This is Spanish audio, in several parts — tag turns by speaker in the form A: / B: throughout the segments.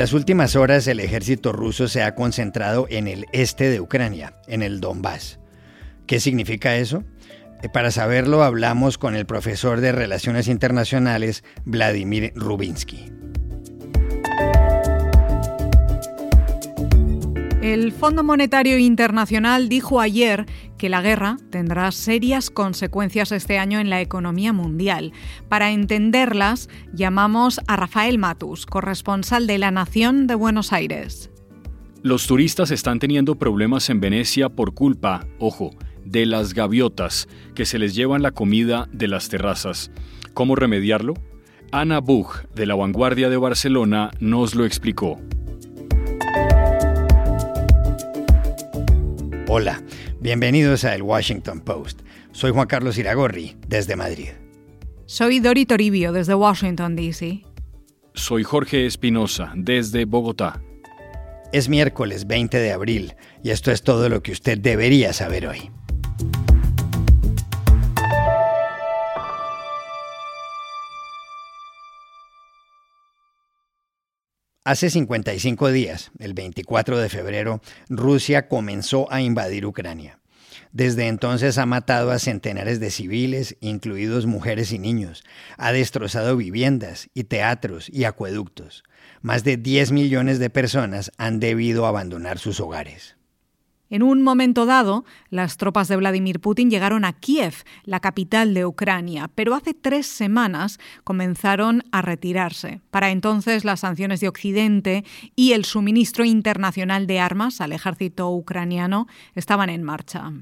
A: las últimas horas el ejército ruso se ha concentrado en el este de Ucrania, en el Donbass. ¿Qué significa eso? Eh, para saberlo hablamos con el profesor de Relaciones Internacionales Vladimir Rubinsky.
B: El Fondo Monetario Internacional dijo ayer que la guerra tendrá serias consecuencias este año en la economía mundial. Para entenderlas, llamamos a Rafael Matus, corresponsal de La Nación de Buenos Aires.
C: Los turistas están teniendo problemas en Venecia por culpa, ojo, de las gaviotas que se les llevan la comida de las terrazas. ¿Cómo remediarlo? Ana Buch, de La Vanguardia de Barcelona, nos lo explicó.
A: Hola, bienvenidos a El Washington Post. Soy Juan Carlos Iragorri, desde Madrid.
B: Soy Dori Toribio, desde Washington, D.C.
C: Soy Jorge Espinosa, desde Bogotá.
A: Es miércoles 20 de abril y esto es todo lo que usted debería saber hoy. Hace 55 días, el 24 de febrero, Rusia comenzó a invadir Ucrania. Desde entonces ha matado a centenares de civiles, incluidos mujeres y niños, ha destrozado viviendas y teatros y acueductos. Más de 10 millones de personas han debido abandonar sus hogares.
B: En un momento dado, las tropas de Vladimir Putin llegaron a Kiev, la capital de Ucrania, pero hace tres semanas comenzaron a retirarse. Para entonces, las sanciones de Occidente y el suministro internacional de armas al ejército ucraniano estaban en marcha.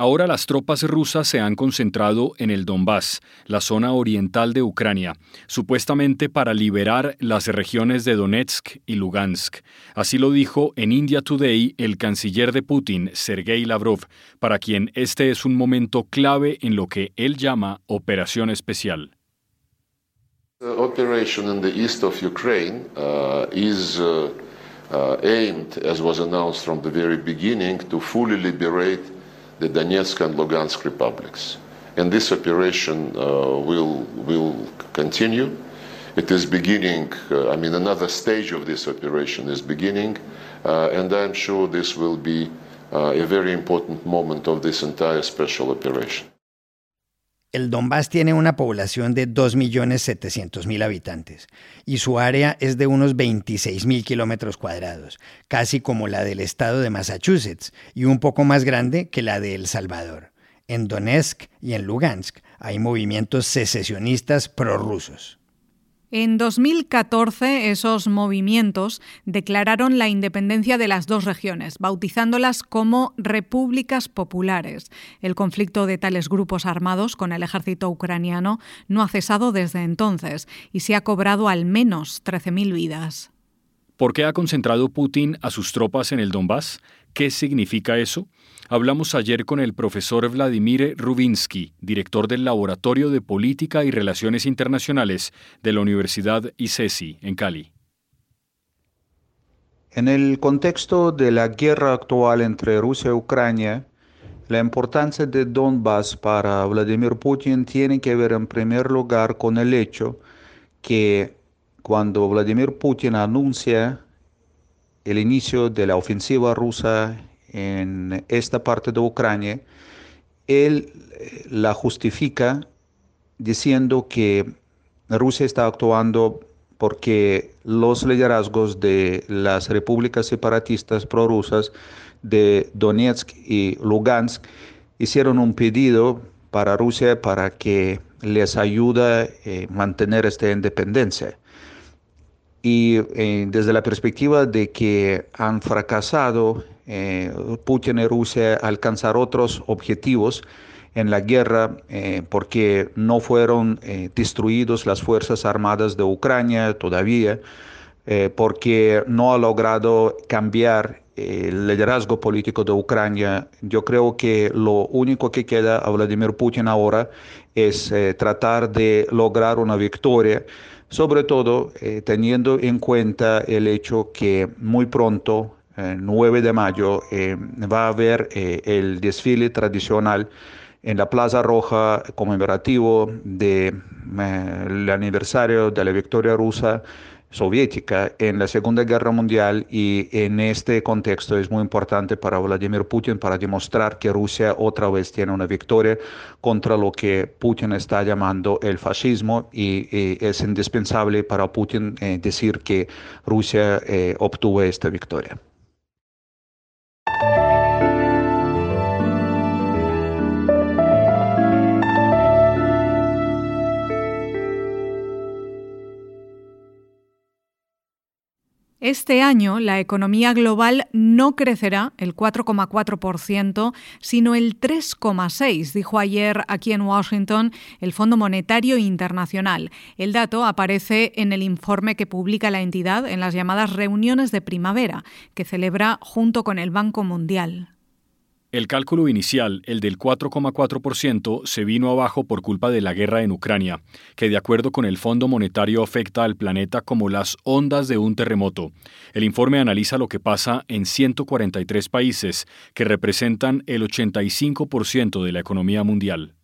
C: Ahora las tropas rusas se han concentrado en el Donbass, la zona oriental de Ucrania, supuestamente para liberar las regiones de Donetsk y Lugansk. Así lo dijo en India Today el canciller de Putin, Sergei Lavrov, para quien este es un momento clave en lo que él llama operación especial.
D: operation in the east of Ukraine uh, is uh, uh, aimed, as was announced from the very beginning, to fully liberate the Donetsk and Lugansk republics. And this operation uh, will, will continue. It is beginning, uh, I mean, another stage of this operation is beginning, uh, and I'm sure this will be uh, a very important moment of this entire special operation.
A: El Donbass tiene una población de 2.700.000 habitantes y su área es de unos 26.000 kilómetros cuadrados, casi como la del estado de Massachusetts y un poco más grande que la de El Salvador. En Donetsk y en Lugansk hay movimientos secesionistas prorrusos.
B: En 2014, esos movimientos declararon la independencia de las dos regiones, bautizándolas como repúblicas populares. El conflicto de tales grupos armados con el ejército ucraniano no ha cesado desde entonces y se ha cobrado al menos 13.000 vidas.
C: ¿Por qué ha concentrado Putin a sus tropas en el Donbass? ¿Qué significa eso? Hablamos ayer con el profesor Vladimir Rubinsky, director del Laboratorio de Política y Relaciones Internacionales de la Universidad ICESI en Cali.
E: En el contexto de la guerra actual entre Rusia y Ucrania, la importancia de Donbass para Vladimir Putin tiene que ver en primer lugar con el hecho que cuando Vladimir Putin anuncia el inicio de la ofensiva rusa en esta parte de Ucrania, él eh, la justifica diciendo que Rusia está actuando porque los liderazgos de las repúblicas separatistas prorrusas de Donetsk y Lugansk hicieron un pedido para Rusia para que les ayude a eh, mantener esta independencia. Y eh, desde la perspectiva de que han fracasado eh, Putin y Rusia alcanzar otros objetivos en la guerra eh, porque no fueron eh, destruidos las Fuerzas Armadas de Ucrania todavía, porque no ha logrado cambiar el liderazgo político de Ucrania. Yo creo que lo único que queda a Vladimir Putin ahora es tratar de lograr una victoria sobre todo teniendo en cuenta el hecho que muy pronto 9 de mayo eh, va a haber eh, el desfile tradicional en la Plaza Roja conmemorativo del de, eh, aniversario de la victoria rusa soviética en la Segunda Guerra Mundial y en este contexto es muy importante para Vladimir Putin para demostrar que Rusia otra vez tiene una victoria contra lo que Putin está llamando el fascismo y, es indispensable para Putin eh, decir que Rusia eh, obtuvo esta victoria.
B: Este año la economía global no crecerá el 4,4%, sino el 3,6%, dijo ayer aquí en Washington el Fondo Monetario Internacional. El dato aparece en el informe que publica la entidad en las llamadas reuniones de primavera, que celebra junto con el Banco Mundial.
C: El cálculo inicial, el del 4,4%, se vino abajo por culpa de la guerra en Ucrania, que de acuerdo con el Fondo Monetario afecta al planeta como las ondas de un terremoto. El informe analiza lo que pasa en 143 países, que representan el 85% de la economía mundial.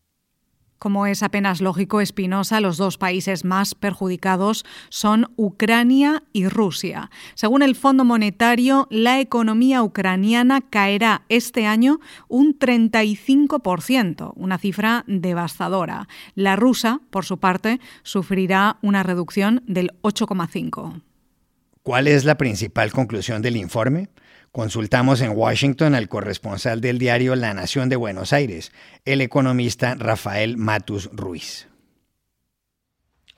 B: Como es apenas lógico, Espinosa, los dos países más perjudicados son Ucrania y Rusia. Según el Fondo Monetario, la economía ucraniana caerá este año un 35%, una cifra devastadora. La rusa, por su parte, sufrirá una reducción del 8,5%.
A: ¿Cuál es la principal conclusión del informe? Consultamos en Washington al corresponsal del diario La Nación de Buenos Aires, el economista Rafael Matus Ruiz.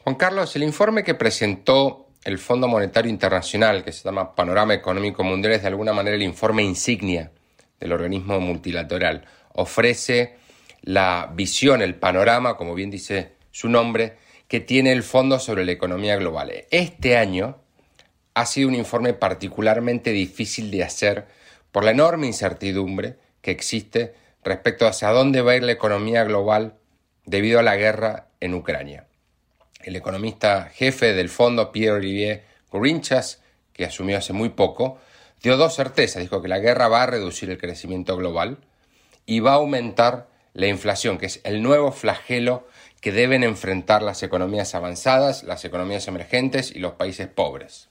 F: Juan Carlos, el informe que presentó el Fondo Monetario Internacional, que se llama Panorama Económico Mundial, es de alguna manera el informe insignia del organismo multilateral. Ofrece la visión, el panorama, como bien dice su nombre, que tiene el fondo sobre la economía global. Este año, ha sido un informe particularmente difícil de hacer por la enorme incertidumbre que existe respecto hacia dónde va a ir la economía global debido a la guerra en Ucrania. El economista jefe del fondo, Pierre-Olivier Gourinchas, que asumió hace muy poco, dio dos certezas. Dijo que la guerra va a reducir el crecimiento global y va a aumentar la inflación, que es el nuevo flagelo que deben enfrentar las economías avanzadas, las economías emergentes y los países pobres.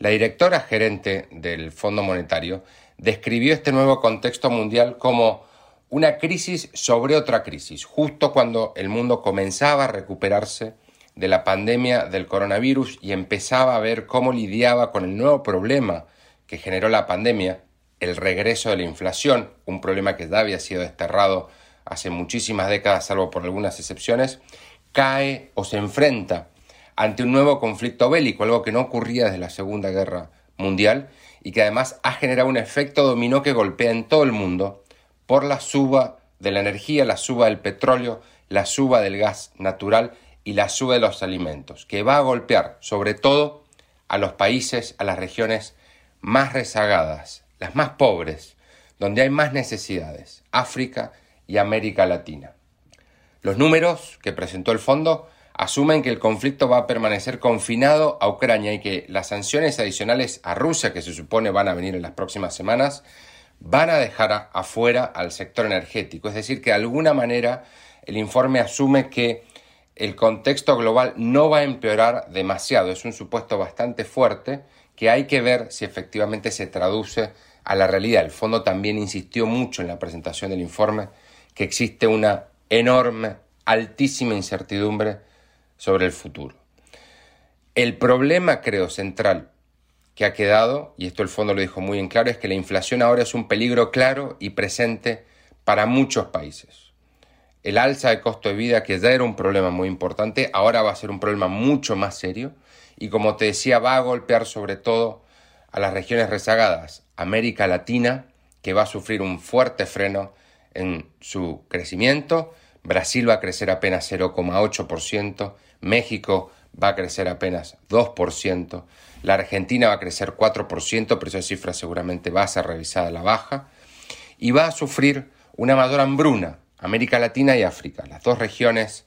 F: La directora gerente del Fondo Monetario describió este nuevo contexto mundial como una crisis sobre otra crisis, justo cuando el mundo comenzaba a recuperarse de la pandemia del coronavirus y empezaba a ver cómo lidiaba con el nuevo problema que generó la pandemia, el regreso de la inflación, un problema que ya había sido desterrado hace muchísimas décadas, salvo por algunas excepciones, cae o se enfrenta ante un nuevo conflicto bélico, algo que no ocurría desde la Segunda Guerra Mundial y que además ha generado un efecto dominó que golpea en todo el mundo por la suba de la energía, la suba del petróleo, la suba del gas natural y la suba de los alimentos, que va a golpear sobre todo a los países, a las regiones más rezagadas, las más pobres, donde hay más necesidades, África y América Latina. Los números que presentó el fondo asumen que el conflicto va a permanecer confinado a Ucrania y que las sanciones adicionales a Rusia, que se supone van a venir en las próximas semanas, van a dejar afuera al sector energético. Es decir, que de alguna manera el informe asume que el contexto global no va a empeorar demasiado. Es un supuesto bastante fuerte que hay que ver si efectivamente se traduce a la realidad. El fondo también insistió mucho en la presentación del informe que existe una enorme, altísima incertidumbre sobre el futuro. El problema, creo, central que ha quedado, y esto el fondo lo dijo muy en claro, es que la inflación ahora es un peligro claro y presente para muchos países. El alza de costo de vida, que ya era un problema muy importante, ahora va a ser un problema mucho más serio y como te decía, va a golpear sobre todo a las regiones rezagadas, América Latina, que va a sufrir un fuerte freno en su crecimiento, Brasil va a crecer apenas 0,8%, México va a crecer apenas 2%, la Argentina va a crecer 4%, pero esa cifra seguramente va a ser revisada a la baja, y va a sufrir una mayor hambruna, América Latina y África, las dos regiones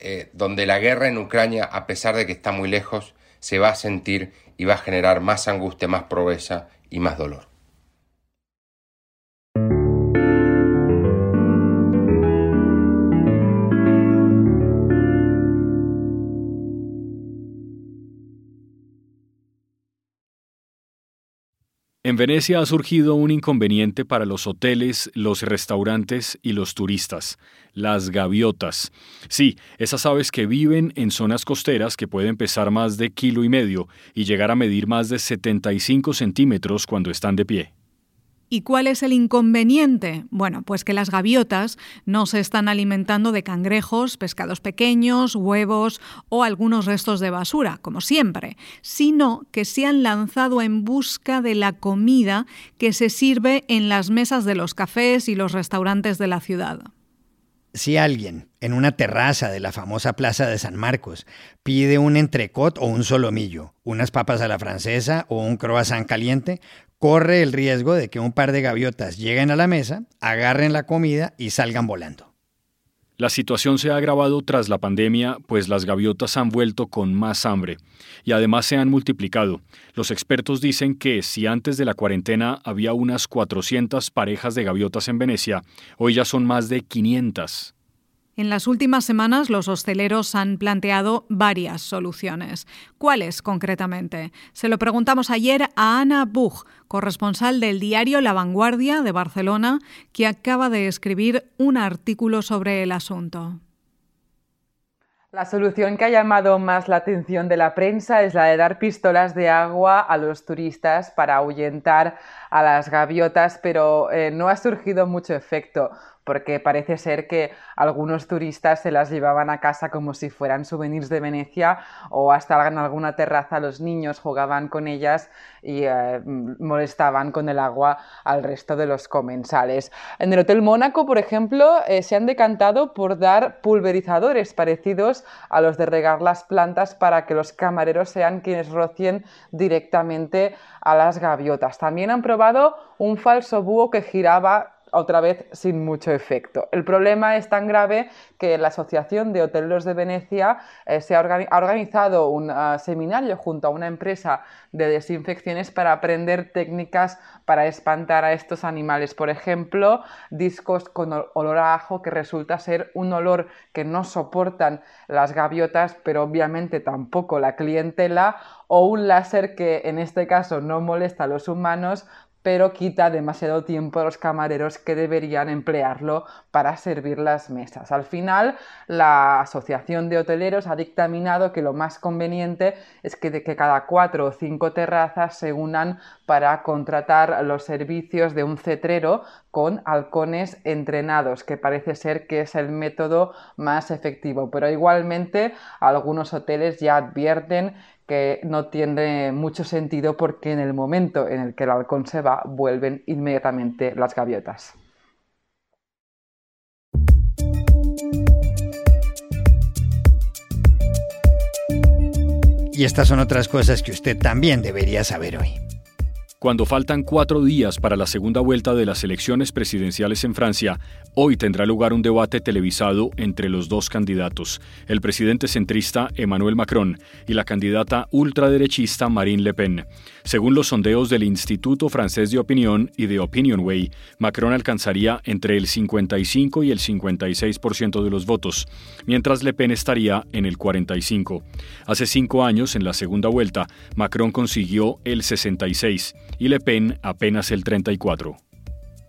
F: eh, donde la guerra en Ucrania, a pesar de que está muy lejos, se va a sentir y va a generar más angustia, más pobreza y más dolor.
C: En Venecia ha surgido un inconveniente para los hoteles, los restaurantes y los turistas, las gaviotas. Sí, esas aves que viven en zonas costeras que pueden pesar más de kilo y medio y llegar a medir más de 75 centímetros cuando están de pie.
B: ¿Y cuál es el inconveniente? Bueno, pues que las gaviotas no se están alimentando de cangrejos, pescados pequeños, huevos o algunos restos de basura, como siempre, sino que se han lanzado en busca de la comida que se sirve en las mesas de los cafés y los restaurantes de la ciudad.
A: Si alguien en una terraza de la famosa Plaza de San Marcos pide un entrecot o un solomillo, unas papas a la francesa o un croissant caliente, corre el riesgo de que un par de gaviotas lleguen a la mesa, agarren la comida y salgan volando.
C: La situación se ha agravado tras la pandemia, pues las gaviotas han vuelto con más hambre y además se han multiplicado. Los expertos dicen que si antes de la cuarentena había unas 400 parejas de gaviotas en Venecia, hoy ya son más de 500.
B: En las últimas semanas los hosteleros han planteado varias soluciones. ¿Cuáles concretamente? Se lo preguntamos ayer a Ana Buch, corresponsal del diario La Vanguardia de Barcelona, que acaba de escribir un artículo sobre el asunto.
G: La solución que ha llamado más la atención de la prensa es la de dar pistolas de agua a los turistas para ahuyentar a las gaviotas, pero eh, no ha surgido mucho efecto porque parece ser que algunos turistas se las llevaban a casa como si fueran souvenirs de Venecia o hasta en alguna terraza los niños jugaban con ellas y eh, molestaban con el agua al resto de los comensales. En el Hotel Mónaco, por ejemplo, eh, se han decantado por dar pulverizadores parecidos a los de regar las plantas para que los camareros sean quienes rocien directamente a las gaviotas. También han probado un falso búho que giraba otra vez sin mucho efecto. El problema es tan grave que la Asociación de Hoteleros de Venecia eh, se ha, organizado un ah, seminario junto a una empresa de desinfecciones para aprender técnicas para espantar a estos animales. Por ejemplo, discos con olor a ajo que resulta ser un olor que no soportan las gaviotas, pero obviamente tampoco la clientela, o un láser que en este caso no molesta a los humanos, pero quita demasiado tiempo a los camareros que deberían emplearlo para servir las mesas. Al final, la Asociación de Hoteleros ha dictaminado que lo más conveniente es que, de que cada cuatro o cinco terrazas se unan para contratar los servicios de un cetrero con halcones entrenados, que parece ser que es el método más efectivo. Pero igualmente algunos hoteles ya advierten que no tiene mucho sentido porque en el momento en el que el halcón se va, vuelven inmediatamente las gaviotas.
A: Y estas son otras cosas que usted también debería saber hoy.
C: Cuando faltan cuatro días para la segunda vuelta de las elecciones presidenciales en Francia, hoy tendrá lugar un debate televisado entre los dos candidatos, el presidente centrista Emmanuel Macron y la candidata ultraderechista Marine Le Pen. Según los sondeos del Instituto Francés de Opinión y de Opinionway, Macron alcanzaría entre el 55 y el 56% de los votos, mientras Le Pen estaría en el 45. Hace cinco años, en la segunda vuelta, Macron consiguió el 66 y Le Pen apenas el 34.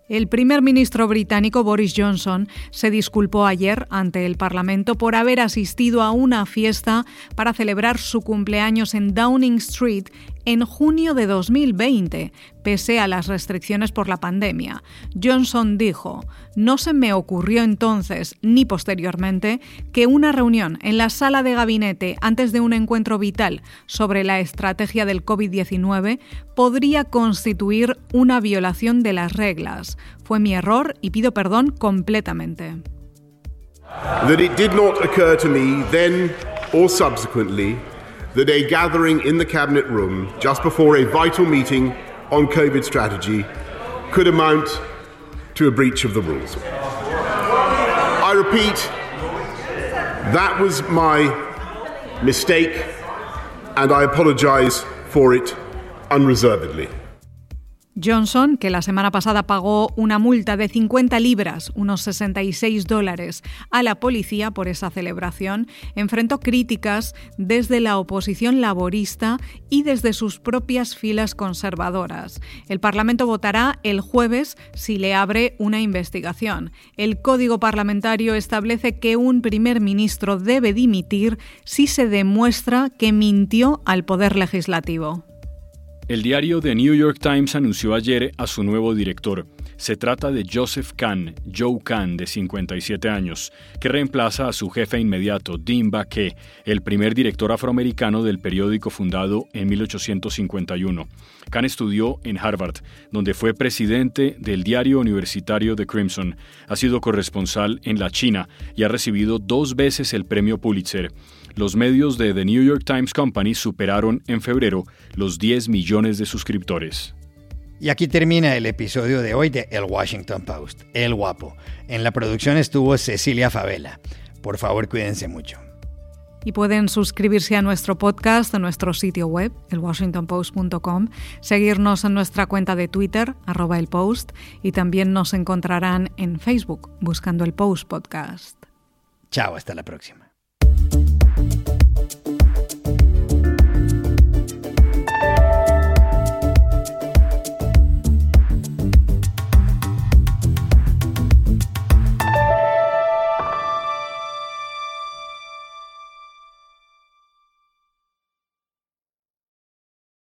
B: El primer ministro británico Boris Johnson se disculpó ayer ante el Parlamento por haber asistido a una fiesta para celebrar su cumpleaños en Downing Street en junio de 2020, pese a las restricciones por la pandemia. Johnson dijo, no se me ocurrió entonces ni posteriormente que una reunión en la sala de gabinete antes de un encuentro vital sobre la estrategia del COVID-19 podría constituir una violación de las reglas. Fue mi error y pido perdón completamente.
H: That a gathering in the Cabinet room just before a vital meeting on COVID strategy could amount to a breach of the rules. I repeat, that was my mistake, and I apologize for it unreservedly.
B: Johnson, que la semana pasada pagó una multa de 50 libras, unos 66 dólares, a la policía por esa celebración, enfrentó críticas desde la oposición laborista y desde sus propias filas conservadoras. El Parlamento votará el jueves si le abre una investigación. El Código Parlamentario establece que un primer ministro debe dimitir si se demuestra que mintió al Poder Legislativo.
C: El diario The New York Times anunció ayer a su nuevo director. Se trata de Joseph Kahn, Joe Kahn, de 57 años, que reemplaza a su jefe inmediato, Dean Baquet, el primer director afroamericano del periódico fundado en 1851. Kahn estudió en Harvard, donde fue presidente del diario universitario The Crimson, ha sido corresponsal en la China y ha recibido dos veces el premio Pulitzer los medios de The New York Times Company superaron en febrero los 10 millones de suscriptores.
A: Y aquí termina el episodio de hoy de El Washington Post, El Guapo. En la producción estuvo Cecilia Favela. Por favor, cuídense mucho.
B: Y pueden suscribirse a nuestro podcast en nuestro sitio web, elwashingtonpost.com, seguirnos en nuestra cuenta de Twitter, arroba el post, y también nos encontrarán en Facebook buscando el Post Podcast.
A: Chao, hasta la próxima.